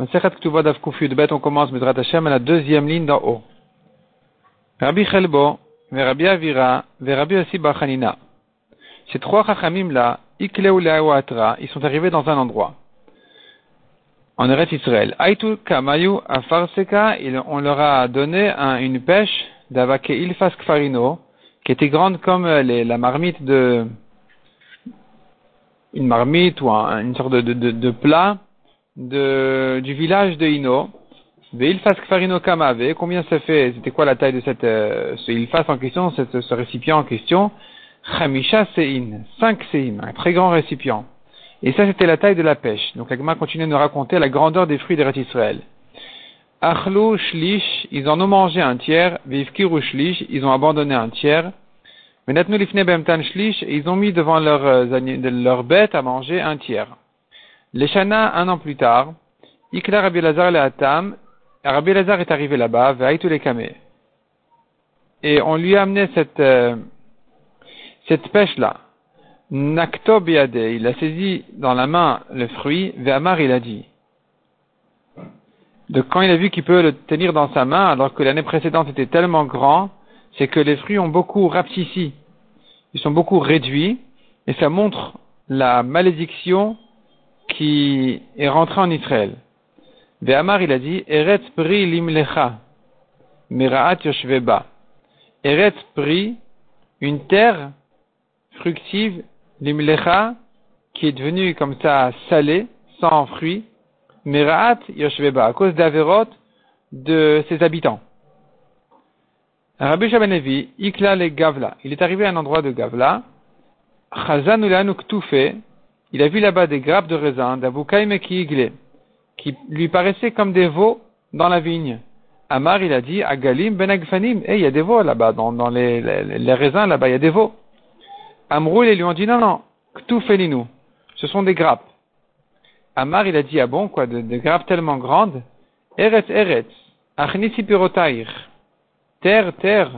on commence à la deuxième ligne. Rabbi Chelbo, Rabbi Avira, Rabbi Bachanina. Ces trois Chachamim là, ils sont arrivés dans un endroit. En Eretz Israël. Aitu Kamayu Afarseka, on leur a donné un, une pêche d'Avake Ilfas Kfarino, qui était grande comme les, la marmite de, une marmite ou un, une sorte de plat de, du village de Ino. Veilfas Kfarino Kamave, combien ça fait, c'était quoi la taille de cette, euh, ce Ilfas en question, cette, ce récipient en question? Chamisha Sein, 5 Seim, un très grand récipient. Et ça, c'était la taille de la pêche. Donc, l'Agma continue de nous raconter la grandeur des fruits d'Eretz Israël. Achlou Shlish, ils en ont mangé un tiers. Vivkiru Shlish, ils ont abandonné un tiers. Menatnu Lifne Bemtan Shlish, ils ont mis devant leur, euh, leur bête à manger un tiers. Shana, un an plus tard, Ikla Rabbi Lazar le Hatam, Rabbi est arrivé là-bas, Vaïtou les Kameh. Et on lui a amené cette, euh, cette pêche-là. Nakto il a saisi dans la main le fruit, Ve'amar il a dit. De quand il a vu qu'il peut le tenir dans sa main, alors que l'année précédente était tellement grand, c'est que les fruits ont beaucoup rapetissé. Ils sont beaucoup réduits, et ça montre la malédiction qui est rentré en Israël. Ve'amar, il a dit, Eretz pri limlecha, meraat yoshveba. Eretz pri, une terre fructive, limlecha, qui est devenue comme ça salée, sans fruits, meraat yoshveba, à cause d'Averot de ses habitants. Rabbi Shabanevi, Ikla le Gavla, il est arrivé à un endroit de Gavla, Chazan il a vu là-bas des grappes de raisin, d'avoukaïm qui qui lui paraissaient comme des veaux dans la vigne. Amar, il a dit, Agalim ben Agfanim, eh, il y a des veaux là-bas, dans, les, raisins là-bas, il y a des veaux. Amroul, ils lui ont dit, non, non, Ktoufelinu, ce sont des grappes. Amar, il a dit, ah bon, quoi, des grappes tellement grandes, Eretz, Eretz, Achnisi terre, terre,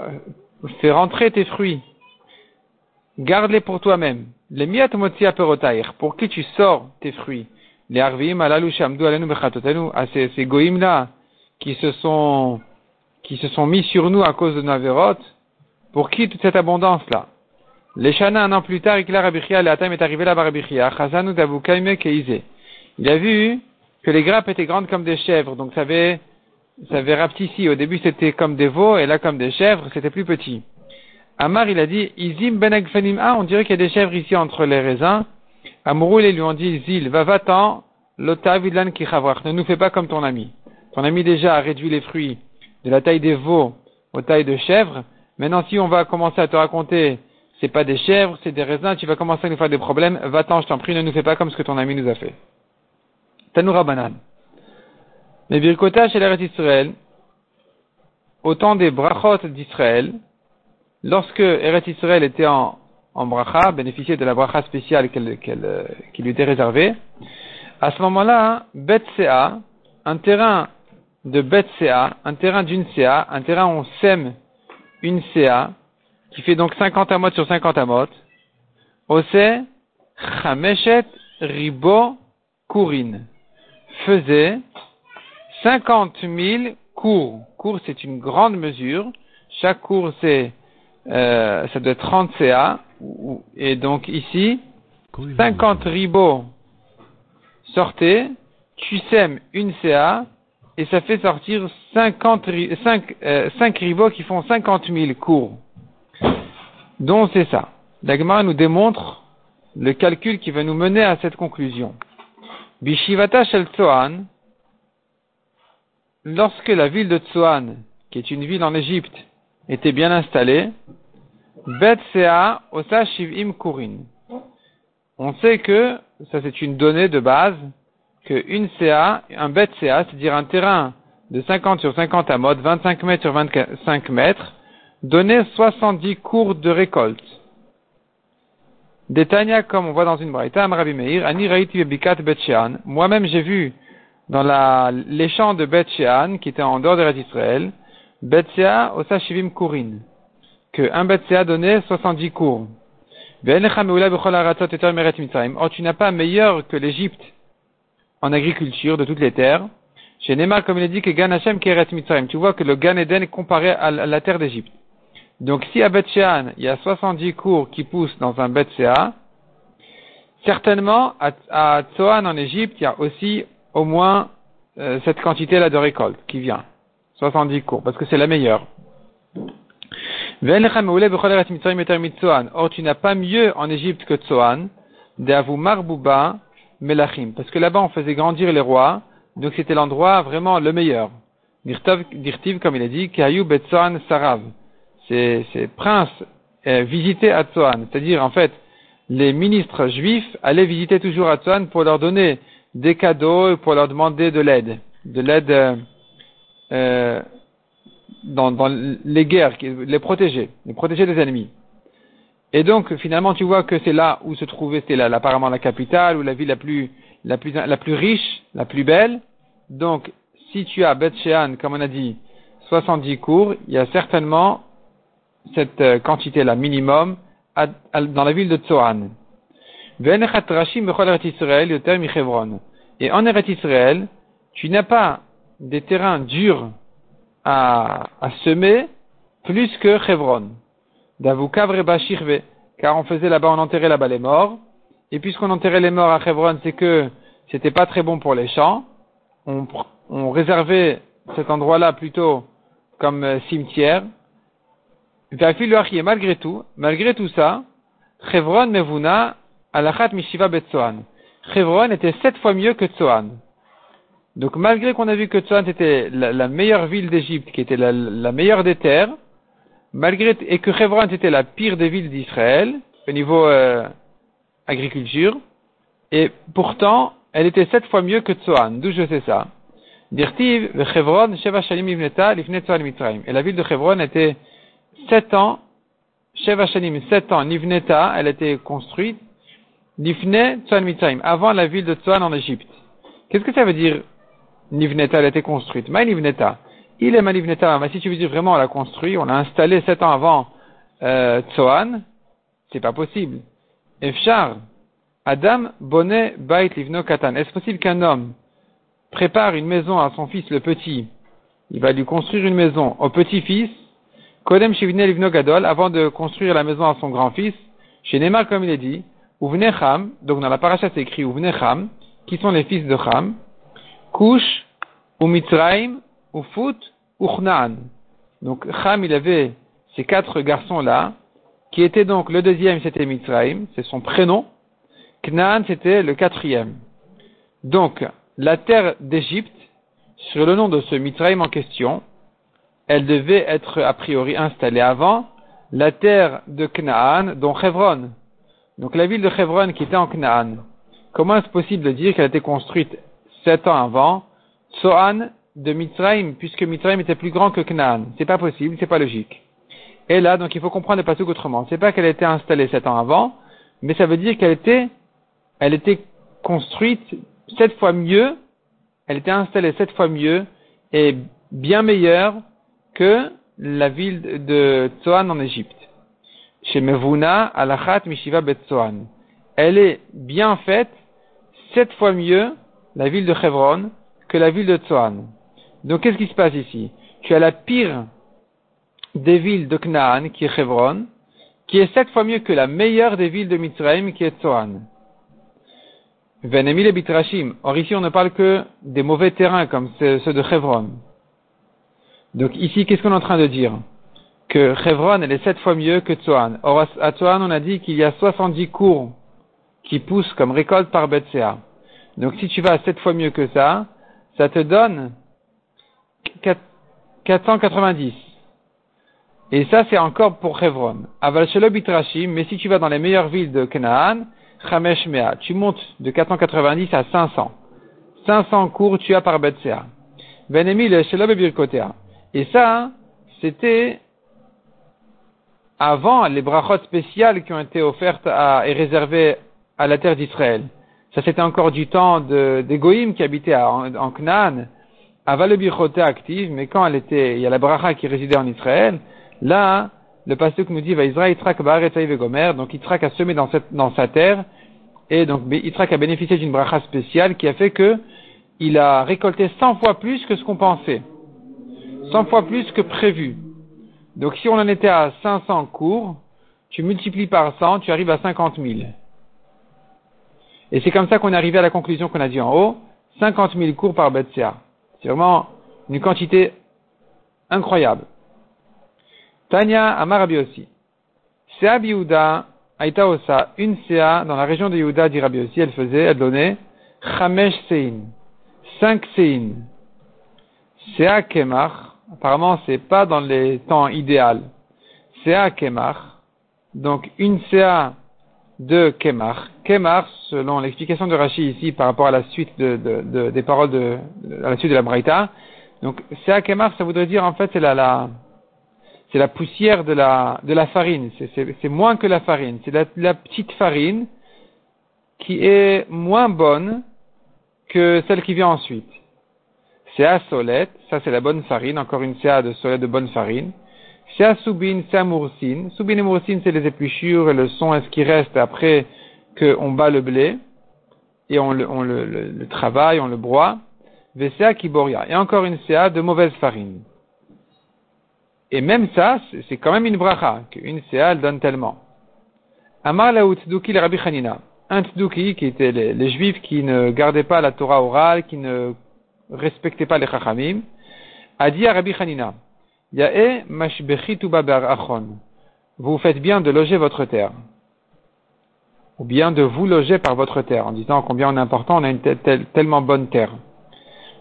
euh, fais rentrer tes fruits. Garde-les pour toi-même. Les miat perotair. Pour qui tu sors tes fruits? Les arvim alalu shamdu alenu bechatotenu. À ces, ces goïms-là, qui se sont, qui se sont mis sur nous à cause de nos avérotes. Pour qui toute cette abondance-là? Les shana, un an plus tard, Ikla Rabichia, Atam est arrivé là-bas Chazanu davukaime keizé. Il a vu que les grappes étaient grandes comme des chèvres, donc ça avait, ça avait rapetissé. Au début, c'était comme des veaux, et là, comme des chèvres, c'était plus petit. Amar, il a dit, Izim ben Ah, on dirait qu'il y a des chèvres ici entre les raisins. Amroul, ils lui ont dit, Zil, va, va-t'en, lota vidlan ne nous fais pas comme ton ami. Ton ami déjà a réduit les fruits de la taille des veaux aux tailles de chèvres. Maintenant, si on va commencer à te raconter, c'est pas des chèvres, c'est des raisins, tu vas commencer à nous faire des problèmes, va-t'en, je t'en prie, ne nous fais pas comme ce que ton ami nous a fait. Tanoura banane. Mais Birkota chez l'Eretz Israël, au temps des brachot d'Israël, lorsque Eretz Israël était en, en bracha, bénéficiait de la bracha spéciale euh, qui lui était réservée, à ce moment-là, Bet un terrain de Bet un terrain d'une CA, un terrain où on sème une CA, qui fait donc 50 amot sur 50 amot, Ose Chameshet Ribo Kurin, faisait 50 000 cours. Cours, c'est une grande mesure. Chaque cours, c'est euh, ça doit être 30 CA, et donc ici, 50 ribots sortez, tu sèmes une CA, et ça fait sortir 50, 5, euh, 5 ribots qui font 50 000 cours. Donc c'est ça. L'Agmara nous démontre le calcul qui va nous mener à cette conclusion. Bishivata Shel Tsoan, lorsque la ville de Tsoan, qui est une ville en Égypte, était bien installé, Bet Sea Osa Shivim Kurin. On sait que, ça c'est une donnée de base, que une CA, un Bet CA, c'est-à-dire un terrain de 50 sur 50 à mode, 25 mètres sur 25 mètres, donnait 70 cours de récolte. Détania, comme on voit dans une braïta, Amrabi Meir, Ani Raiti Moi-même, j'ai vu dans la, les champs de Bet qui étaient en dehors de d'Israël, Betsea osa shivim kurin. Que un Betsea donnait 70 cours. Or, tu n'as pas meilleur que l'Égypte en agriculture de toutes les terres. Chez Neymar, comme il a dit que Gan Hashem Keret tu vois que le Gan Eden est comparé à la terre d'Égypte. Donc si à Bet Shean, il y a 70 cours qui poussent dans un Bet Sea, certainement à, à Tsoan en Égypte, il y a aussi au moins euh, cette quantité-là de récolte qui vient. 70 cours, parce que c'est la meilleure. Or, tu n'as pas mieux en Égypte que Tsoan, d'Avu Marbouba Melachim, parce que là-bas on faisait grandir les rois, donc c'était l'endroit vraiment le meilleur. Dirtiv, comme il a dit, Betsoan Sarav. Ces, ces princes euh, visitaient Atsoan, c'est-à-dire en fait, les ministres juifs allaient visiter toujours Atsoan pour leur donner des cadeaux et pour leur demander de l'aide, de l'aide euh, euh dans, dans, les guerres, les protéger, les protéger des ennemis. Et donc, finalement, tu vois que c'est là où se trouvait, c'était là, apparemment la capitale, ou la ville la plus, la plus, la plus riche, la plus belle. Donc, si tu as Beth Shean, comme on a dit, 70 cours, il y a certainement cette euh, quantité-là, minimum, dans la ville de Tsoan. Et en Eretz Israël, tu n'as pas des terrains durs à, à semer plus que Chevron. Car on faisait là-bas, on enterrait là-bas les morts. Et puisqu'on enterrait les morts à Chevron, c'est que c'était pas très bon pour les champs. On, on réservait cet endroit-là plutôt comme euh, cimetière. Malgré tout, malgré tout ça, Chevron Mevuna Alachat Mishiva Betsoan. Chevron était sept fois mieux que Tsoan. Donc malgré qu'on a vu que Tsoan était la, meilleure ville d'Égypte, qui était la, meilleure des terres, malgré et que Chevron était la pire des villes d'Israël au niveau euh, agriculture, et pourtant elle était sept fois mieux que Tsoan. D'où je sais ça. Dirtiv Chevron Sheva Mitzrayim. Et la ville de Chevron était sept ans, Sheva Shalim, sept ans, Nivneta, elle était construite, Nifne Tsoan Mitzrayim, avant la ville de Tsoan en Égypte. Qu'est-ce que ça veut dire Nivneta, elle a été construite Ma Nivneta. Il est Nivneta, mais si tu veux dire vraiment on l'a construit, on l'a installé sept ans avant euh, Tsoan, c'est pas possible. Efchar, Adam Bonnet Bait Livno Katan. Est-ce possible qu'un homme prépare une maison à son fils le petit? Il va lui construire une maison au petit-fils, Kodem Shivne Livno Gadol, avant de construire la maison à son grand-fils, chez Neymar comme il est dit, Ouvne Cham, donc dans la paracha c'est écrit Ouvne Cham, qui sont les fils de Cham, Kush, ou Mitzrayim, ou Fout, ou Chnaan. Donc Cham, il avait ces quatre garçons-là, qui étaient donc le deuxième, c'était Mitzrayim, c'est son prénom. Knaan, c'était le quatrième. Donc, la terre d'Égypte, sur le nom de ce Mitzrayim en question, elle devait être a priori installée avant la terre de Knaan, dont Hebron. Donc la ville de Hebron qui était en Canaan, comment est-ce possible de dire qu'elle a été construite sept ans avant Sohan de Mitzrayim, puisque Mitzrayim était plus grand que Canaan C'est pas possible, c'est pas logique. Et là, donc il faut comprendre le passage autrement. C'est pas qu'elle a été installée sept ans avant, mais ça veut dire qu'elle était, elle était construite sept fois mieux, elle était installée sept fois mieux et bien meilleure que la ville de Tsoan en Égypte chez Mevuna Alachat Mishiva Betsoan. Elle est bien faite, sept fois mieux, la ville de Hebron, que la ville de Tsoan. Donc qu'est-ce qui se passe ici? Tu as la pire des villes de Knaan, qui est Hebron, qui est sept fois mieux que la meilleure des villes de Mitzrayim, qui est Tsoan. Venemil et Bitrashim. Or ici on ne parle que des mauvais terrains comme ceux de Hebron. Donc ici, qu'est-ce qu'on est en train de dire? Que Chevron, elle est sept fois mieux que Tsoan. Or, à Tsoan, on a dit qu'il y a 70 cours qui poussent comme récolte par Betsea. Donc, si tu vas sept fois mieux que ça, ça te donne 490. Et ça, c'est encore pour Chevron. Aval mais si tu vas dans les meilleures villes de Canaan, Chamesh Mea, tu montes de 490 à 500. 500 cours tu as par Betsea. Benemi le Shelob Et ça, c'était avant les brachot spéciales qui ont été offertes à, et réservées à la terre d'Israël. Ça c'était encore du temps de, des qui habitaient en, en Canaan. Avant le bichoté active, mais quand elle était, il y a la bracha qui résidait en Israël, là, le pasteur nous dit, va Israël Yitzhak Gomer, donc Yitzhak a semé dans, dans sa terre Et donc, Yitzhak a bénéficié d'une bracha spéciale qui a fait que il a récolté 100 fois plus que ce qu'on pensait. 100 fois plus que prévu. Donc, si on en était à 500 cours, tu multiplies par 100, tu arrives à 50 000. Et c'est comme ça qu'on est arrivé à la conclusion qu'on a dit en haut, 50 000 cours par Betsea. C'est vraiment une quantité incroyable. Tanya Amarabi aussi. Sea Biouda Aïta une Sea dans la région de Yehuda, dit Rabbi aussi, elle faisait, elle donnait Chamesh Sein, 5 Sein. Sea Kemach, apparemment c'est pas dans les temps idéal. Sea Kemach, donc une Sea de Kemach. Kemach, selon l'explication de Rashi ici par rapport à la suite de, de, des paroles de, à la suite de la Braïta, donc Sea Kemach, ça voudrait dire en fait c'est la, la c'est la poussière de la, de la farine. C'est moins que la farine. C'est la, petite farine qui est moins bonne que celle qui vient ensuite. C'est à solette, ça c'est la bonne farine, encore une CA de solette de bonne farine. À moursine. Soubine et moursine, c'est les épluchures et le son est ce qui reste après qu'on bat le blé et on le, on le, le, travaille, on le broie. Kiboria. Et encore une CA de mauvaise farine. Et même ça, c'est quand même une bracha, qu'une CA, elle donne tellement. Amar la tzduki le Rabbi Hanina. Un tzduki, qui était les, juifs qui ne gardaient pas la Torah orale, qui ne respectaient pas les chachamim, a dit à Rabbi Hanina, Ya'e. Vous faites bien de loger votre terre. Ou bien de vous loger par votre terre, en disant combien on est important, on a une tellement bonne terre.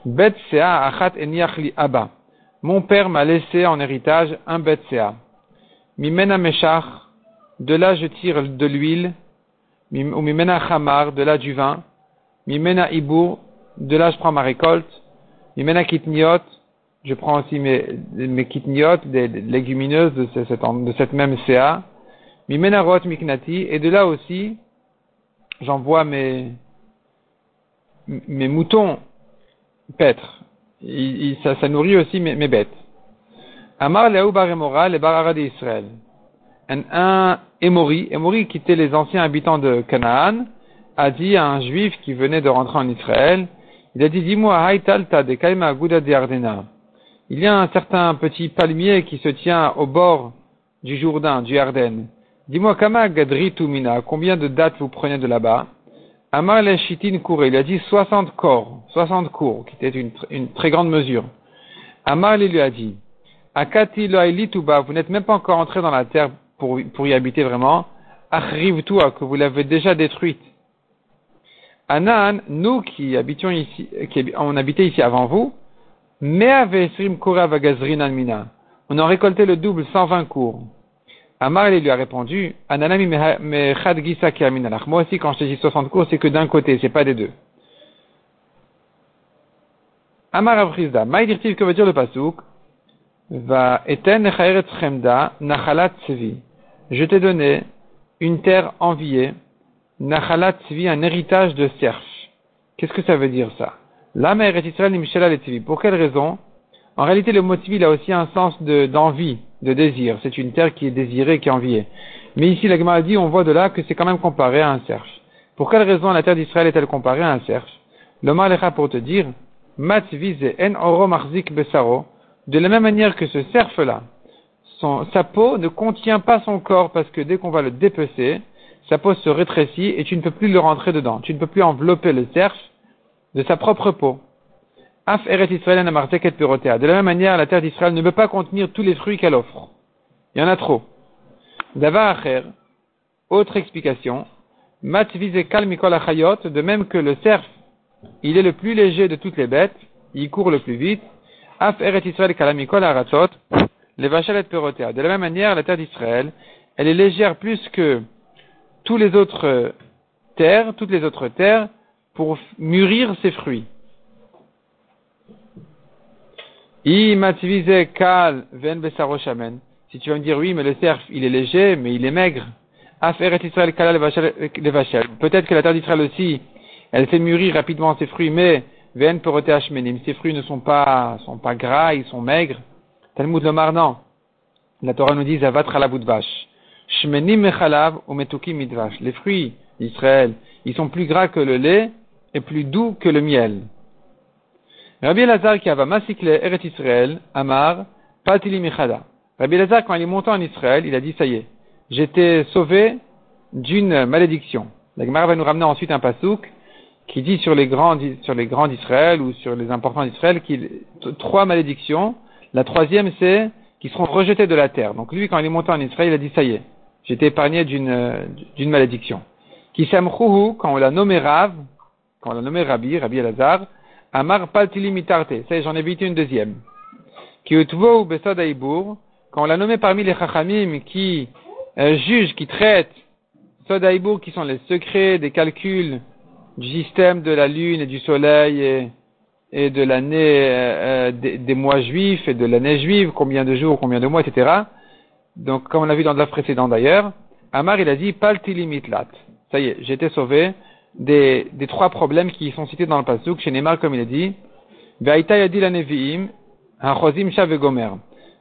Bet sea achat eniach abba. Mon père m'a laissé en héritage un Betsea. Mimena Meshach, de là je tire de l'huile, ou Mimena Chamar, de là du vin, Mimena Ibour, de là je prends ma récolte, Mimena Kitniot, je prends aussi mes, mes kitniot, des, légumineuses de cette, de cette même CA, Mimena Rot Miknati, et de là aussi, j'envoie mes, mes moutons paître ça, nourrit aussi mes, mes bêtes. Amar Leou bar le bar d'Israël. Un, un Emori, Emori qui était les anciens habitants de Canaan, a dit à un juif qui venait de rentrer en Israël, il a dit, dis-moi, Haïtalta de Kaima Gouda de Ardena. Il y a un certain petit palmier qui se tient au bord du Jourdain, du Arden. Dis-moi, Kama Tumina, combien de dates vous prenez de là-bas? Amar Shitin Kouré, il a dit 60 corps, 60 cours, qui était une, très grande mesure. Amar lui a dit, Akati Tuba, vous n'êtes même pas encore entré dans la terre pour, pour y habiter vraiment. Arrive toi que vous l'avez déjà détruite? Anan, nous qui habitions ici, qui on habitait ici avant vous, On a récolté le double, 120 cours. Amar lui a répondu, Ananami Moi aussi, quand je te dis 60 cours, c'est que d'un côté, c'est pas des deux. Amar Avrizda, Maïdirtiv, que veut dire le pasouk? Va eten nachalat tzvi. Je t'ai donné une terre enviée, nachalat tzvi, un héritage de cerf. Qu'est-ce que ça veut dire ça? La mère Israël Pour quelle raison? En réalité, le mot tzvi a aussi un sens d'envie de désir. C'est une terre qui est désirée, qui est enviée. Mais ici, la Gemara dit, on voit de là que c'est quand même comparé à un cerf. Pour quelle raison la terre d'Israël est-elle comparée à un cerf? Le Malecha pour te dire, Mat en oro besaro, de la même manière que ce cerf-là, sa peau ne contient pas son corps parce que dès qu'on va le dépecer, sa peau se rétrécit et tu ne peux plus le rentrer dedans. Tu ne peux plus envelopper le cerf de sa propre peau. De la même manière, la terre d'Israël ne peut pas contenir tous les fruits qu'elle offre. Il y en a trop. Davar Acher, autre explication, Mat de même que le cerf, il est le plus léger de toutes les bêtes, il court le plus vite. Af Eret Israël Kalamikol les vachelet perotea. De la même manière, la terre d'Israël, elle est légère plus que tous les autres terres, toutes les autres terres, pour mûrir ses fruits. Si tu vas me dire oui, mais le cerf, il est léger, mais il est maigre. Peut-être que la terre d'Israël aussi, elle fait mûrir rapidement ses fruits, mais ses fruits ne sont pas, sont pas gras, ils sont maigres. Talmud le non. La Torah nous dit Zavatra la bout de vache. Les fruits d'Israël, ils sont plus gras que le lait et plus doux que le miel. Rabbi Elazar qui avait masikle Eret Israël, Amar, Patili Michada. Rabbi quand il est monté en Israël, il a dit, ça y est, j'étais sauvé d'une malédiction. La Gemara va nous ramener ensuite un pasouk qui dit sur les grands, sur les grands d'Israël ou sur les importants d'Israël qu'il, trois malédictions. La troisième, c'est qu'ils seront rejetés de la terre. Donc lui, quand il est monté en Israël, il a dit, ça y est, j'étais épargné d'une, d'une malédiction. Qui quand on l'a nommé Rav, quand on l'a nommé Rabbi, Rabbi Elazar, Amar Paltili Mitarte. Ça j'en ai évité une deuxième. Qui ou quand on l'a nommé parmi les Chachamim qui euh, jugent, qui traitent Sodaïbour, qui sont les secrets des calculs du système de la lune et du soleil et, de l'année euh, euh, des, mois juifs et de l'année juive, combien de jours, combien de mois, etc. Donc, comme on l'a vu dans la précédente d'ailleurs, Amar il a dit Paltili Mitlat. Ça y est, été sauvé des, des trois problèmes qui sont cités dans le pasuk. Chez Neymar, comme il a dit,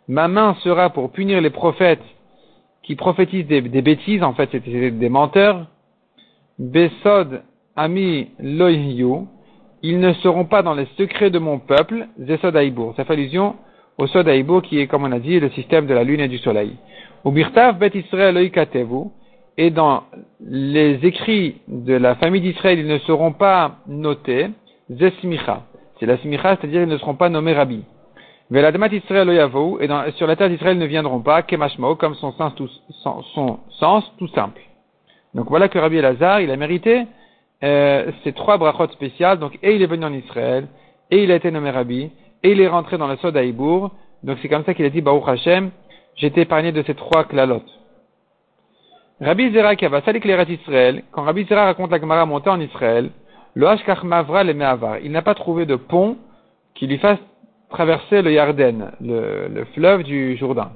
Ma main sera pour punir les prophètes qui prophétisent des, bêtises, en fait, c'était des menteurs. Besod ami ils ne seront pas dans les secrets de mon peuple, Zesod Ça fait allusion au Sod qui est, comme on a dit, le système de la lune et du soleil. Bet Israël et dans les écrits de la famille d'Israël, ils ne seront pas notés, Zesmicha. C'est la smicha, c'est-à-dire ils ne seront pas nommés rabbi. Veladmat Israël et dans, sur la terre d'Israël ne viendront pas, Kemashmo, comme son sens, tout, sens tout simple. Donc voilà que Rabbi Elazar, il a mérité euh, ces trois brachot spéciales. Donc, et il est venu en Israël, et il a été nommé rabbi, et il est rentré dans le Sod Donc c'est comme ça qu'il a dit, Baruch Hashem, j'étais épargné de ces trois klalotes. Rabbi Zera qui va salik Israël, quand Rabbi Zera raconte la Gemara montée en Israël, le Mavra le Me'avar, il n'a pas trouvé de pont qui lui fasse traverser le Yarden, le, fleuve du Jourdain.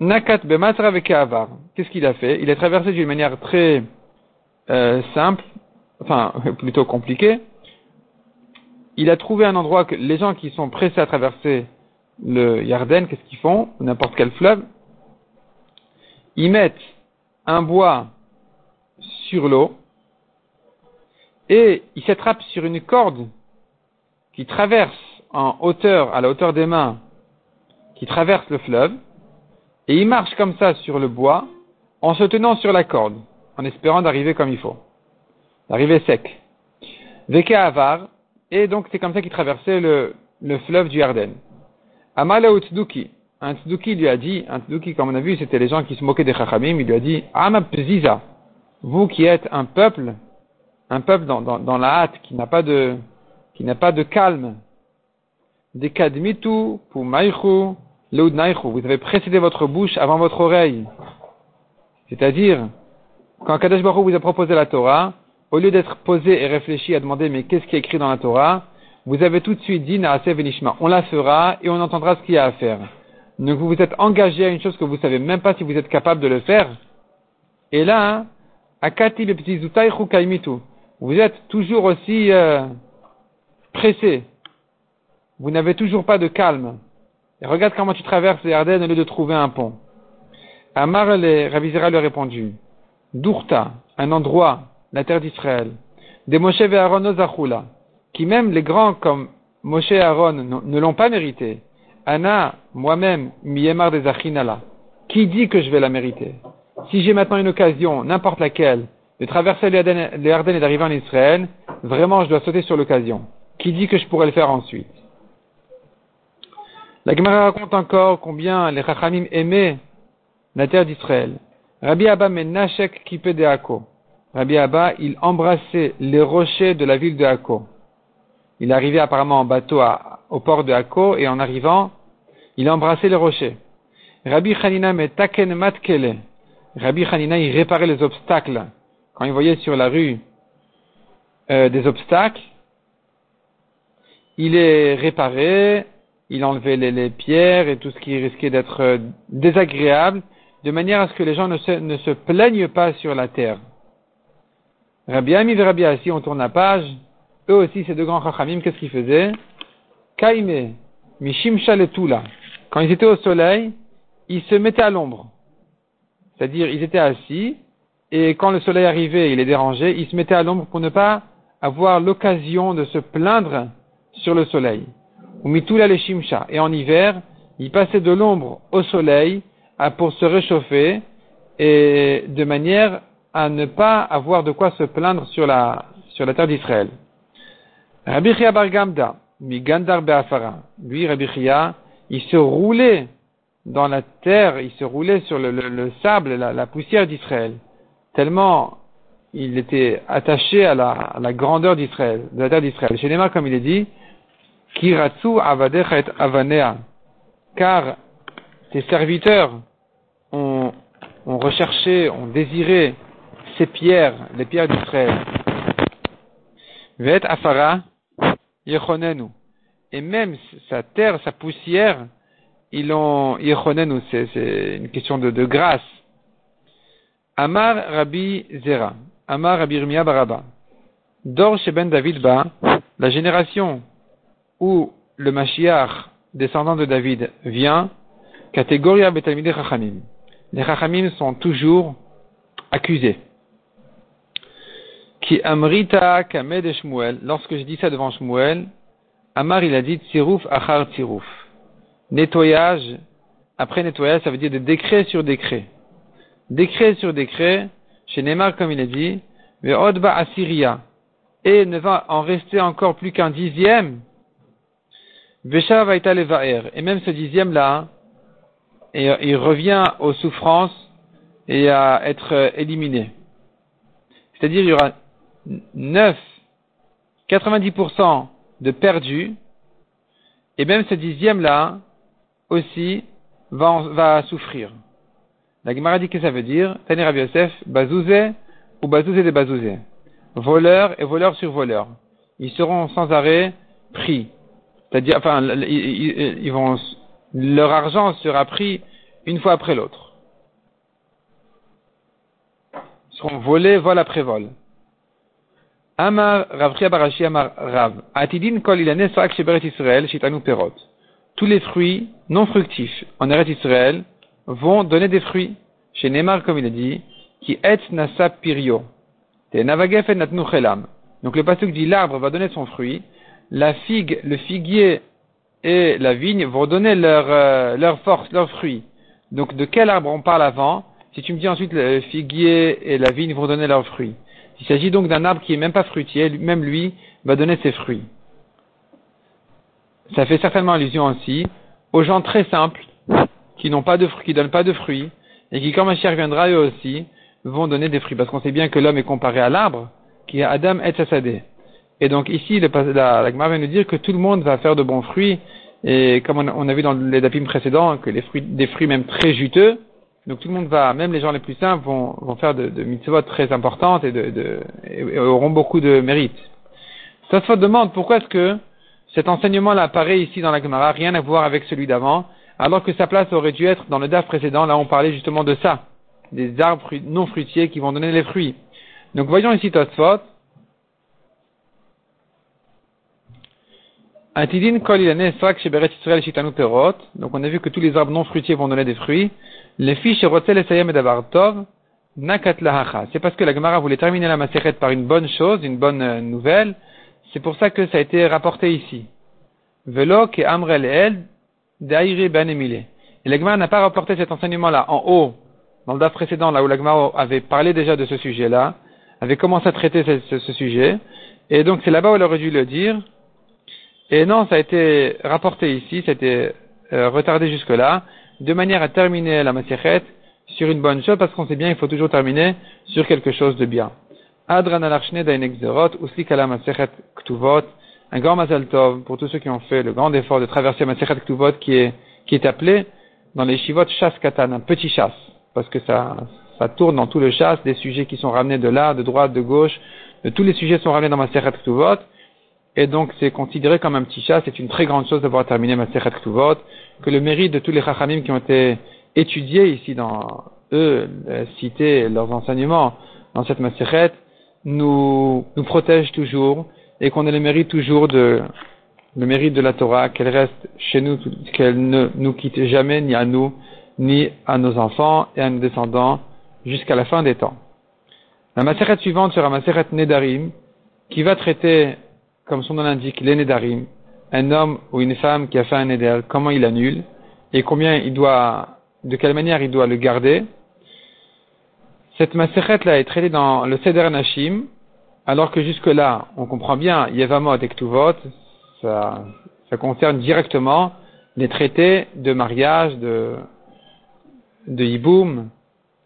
Nakat Bematra Avar, qu'est-ce qu'il a fait? Il a traversé d'une manière très euh, simple, enfin plutôt compliquée. Il a trouvé un endroit que les gens qui sont pressés à traverser le Yarden, qu'est-ce qu'ils font? N'importe quel fleuve. Ils mettent un bois sur l'eau et il s'attrape sur une corde qui traverse en hauteur, à la hauteur des mains, qui traverse le fleuve, et il marche comme ça sur le bois en se tenant sur la corde, en espérant d'arriver comme il faut, d'arriver sec. Veke Avar, et donc c'est comme ça qu'il traversait le, le fleuve du Yarden. Amala Tzduki, un tzduki lui a dit, un tzduki comme on a vu, c'était les gens qui se moquaient des chachamim, il lui a dit, Amapziza, vous qui êtes un peuple, un peuple dans, la hâte, qui n'a pas de, qui n'a pas de calme, des kadmitu, pumaychu, leudnaichu, vous avez précédé votre bouche avant votre oreille. C'est-à-dire, quand Kadesh Baruch vous a proposé la Torah, au lieu d'être posé et réfléchi à demander mais qu'est-ce qui est écrit dans la Torah, vous avez tout de suite dit. On la fera et on entendra ce qu'il y a à faire. Donc vous vous êtes engagé à une chose que vous savez même pas si vous êtes capable de le faire. Et là, akati kaimitu. Vous êtes toujours aussi euh, pressé. Vous n'avez toujours pas de calme. Regarde comment tu traverses les Ardennes au lieu de trouver un pont. Amar le Ravizera lui a répondu. Dourta, un endroit, la terre d'Israël. Des Moshe et Aaron qui même les grands comme Moshe et Aaron ne l'ont pas mérité. Anna, moi-même, Miemar des Achinala. Qui dit que je vais la mériter? Si j'ai maintenant une occasion, n'importe laquelle, de traverser les Ardennes et d'arriver en Israël, vraiment je dois sauter sur l'occasion. Qui dit que je pourrais le faire ensuite? La Gemara raconte encore combien les Chachamim aimaient la terre d'Israël. Rabbi Abba Menachek Kipe de Hako. Rabbi Abba, il embrassait les rochers de la ville de Hako. Il arrivait apparemment en bateau au port de Hako et en arrivant, il embrassait les rochers. Rabbi Hanina taken matkele. Rabbi Hanina, il réparait les obstacles. Quand il voyait sur la rue euh, des obstacles, il les réparait, il enlevait les, pierres et tout ce qui risquait d'être euh, désagréable, de manière à ce que les gens ne se, ne se plaignent pas sur la terre. Rabbi Ami Rabbi Assi, on tourne la page, eux aussi, ces deux grands chachamim, qu'est-ce qu'ils faisaient Kaime, Mishim Shaletula. Quand ils étaient au soleil, ils se mettaient à l'ombre. C'est-à-dire, ils étaient assis et quand le soleil arrivait, il les dérangeait, ils se mettaient à l'ombre pour ne pas avoir l'occasion de se plaindre sur le soleil. Ou mitula les shimsha. Et en hiver, ils passaient de l'ombre au soleil pour se réchauffer et de manière à ne pas avoir de quoi se plaindre sur la, sur la terre d'Israël. Rabbi Chia Bar Gamda, mi Gandar Be'afara. Lui, Rabbi Chia, il se roulait dans la terre, il se roulait sur le, le, sable, la, poussière d'Israël, tellement il était attaché à la, grandeur d'Israël, de la terre d'Israël. Chez comme il est dit, Kiratsu Avadecha et Avanea, car tes serviteurs ont recherché, ont désiré ces pierres, les pierres d'Israël. Vet Afara Yechonenu. Et même sa terre, sa poussière, ils l'ont c'est une question de, grâce. Amar Rabbi Zera, Amar Rabbi Rimia Baraba. Dor Ben David Ba, la génération où le Mashiach, descendant de David, vient, catégoria Betalmide Chachamim. Les Chachamim sont toujours accusés. Qui amrita kamed Shmuel, lorsque je dis ça devant Shmuel, Amar il a dit tsirouf achar tsirouf. Nettoyage, après nettoyage, ça veut dire de décret sur décret. Décret sur décret, chez Neymar comme il a dit, mais odba Assyria, et ne va en rester encore plus qu'un dixième, Vesha va et même ce dixième là, il revient aux souffrances et à être éliminé. C'est-à-dire il y aura 9, 90% de perdus, et même ce dixième-là aussi va, va souffrir. La Gemara dit que ça veut dire, Tani Rabbi Yosef, bazouzé ou bazouzé de bazouzé. Voleur et voleur sur voleur. Ils seront sans arrêt pris. C'est-à-dire, enfin, ils vont, leur argent sera pris une fois après l'autre. Ils seront volés vol après vol. Amar Rav Barashi Amar Rav. Atidin kol perot. Tous les fruits non fructifs en Eretz Israël vont donner des fruits. Chez Neymar, comme il a dit, qui et nasa pirio. Te navagef natnu chelam. Donc le pasuk dit l'arbre va donner son fruit. La figue, le figuier et la vigne vont donner leur, euh, leur force, leurs fruits. Donc de quel arbre on parle avant? Si tu me dis ensuite le figuier et la vigne vont donner leurs fruits. Il s'agit donc d'un arbre qui est même pas fruitier, même lui va donner ses fruits. Ça fait certainement allusion aussi aux gens très simples qui n'ont pas de fruits, qui donnent pas de fruits et qui, quand Mashiach viendra eux aussi, vont donner des fruits. Parce qu'on sait bien que l'homme est comparé à l'arbre qui est Adam et Sassadeh. Et donc ici, la, la, vient nous dire que tout le monde va faire de bons fruits et comme on a, vu dans les dapim précédents, que les fruits, des fruits même très juteux, donc tout le monde va, même les gens les plus simples vont, vont faire de, de mitzvot très importantes et, de, de et auront beaucoup de mérite. Tosfot demande pourquoi est-ce que cet enseignement-là apparaît ici dans la Gemara, rien à voir avec celui d'avant, alors que sa place aurait dû être dans le DAF précédent, là on parlait justement de ça, des arbres non fruitiers qui vont donner les fruits. Donc voyons ici Tosfot. Donc on a vu que tous les arbres non fruitiers vont donner des fruits. Les fiches Rotel Sayem Tov, Nakat C'est parce que la Gemara voulait terminer la Maseret par une bonne chose, une bonne euh, nouvelle. C'est pour ça que ça a été rapporté ici. Velo ke Amrel El Daire Ben Emile. Et la Gemara n'a pas rapporté cet enseignement-là en haut, dans le DAF précédent, là où la Gemara avait parlé déjà de ce sujet-là, avait commencé à traiter ce, ce sujet. Et donc c'est là-bas où elle aurait dû le dire. Et non, ça a été rapporté ici, ça a été euh, retardé jusque-là, de manière à terminer la Masechet sur une bonne chose, parce qu'on sait bien il faut toujours terminer sur quelque chose de bien. Adran al-Arshne usli kala Masechet Ktuvot, un grand Mazal Tov pour tous ceux qui ont fait le grand effort de traverser Masechet Ktuvot qui est, qui est appelé dans les Shivot chasse Katan, un petit chasse, parce que ça, ça tourne dans tout le chasse, des sujets qui sont ramenés de là, de droite, de gauche, tous les sujets sont ramenés dans Masechet Ktuvot, et donc c'est considéré comme un petit chat, c'est une très grande chose d'avoir terminé Masechet Ktuvot, que le mérite de tous les Chachamim qui ont été étudiés ici dans eux, euh, cités leurs enseignements dans cette Masechet, nous, nous protège toujours, et qu'on ait le mérite toujours de, le mérite de la Torah, qu'elle reste chez nous, qu'elle ne nous quitte jamais, ni à nous, ni à nos enfants et à nos descendants, jusqu'à la fin des temps. La macérette suivante sera macérette Nedarim, qui va traiter, comme son nom l'indique, les Nedarim, un homme ou une femme qui a fait un Neder, comment il annule, et combien il doit, de quelle manière il doit le garder. Cette macérette là est traitée dans le Seder Nashim, alors que jusque-là, on comprend bien, Yevamot et Ktuvot, ça, ça concerne directement les traités de mariage, de, de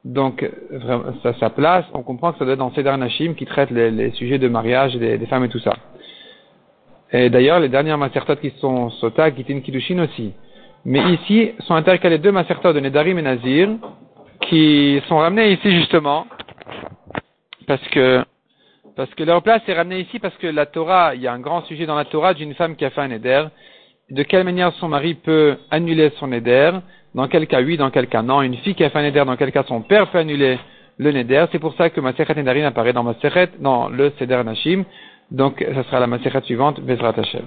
donc, ça sa place, on comprend que ça doit être dans Seder Nashim qui traite les, sujets de mariage des, femmes et tout ça. Et d'ailleurs, les dernières macertot qui sont Sota, Gitin, Kiddushin aussi. Mais ici, sont intercalés deux macertot de Nedarim et Nazir, qui sont ramenés ici justement, parce que, parce que leur place est ramenée ici parce que la Torah, il y a un grand sujet dans la Torah d'une femme qui a fait un Neder, de quelle manière son mari peut annuler son Neder, dans quel cas oui, dans quel cas non, une fille qui a fait un Neder, dans quel cas son père peut annuler le Neder, c'est pour ça que Maseret Nedarim apparaît dans dans le Seder Nashim, donc ça sera la Maseret suivante, Bezrat Hashem.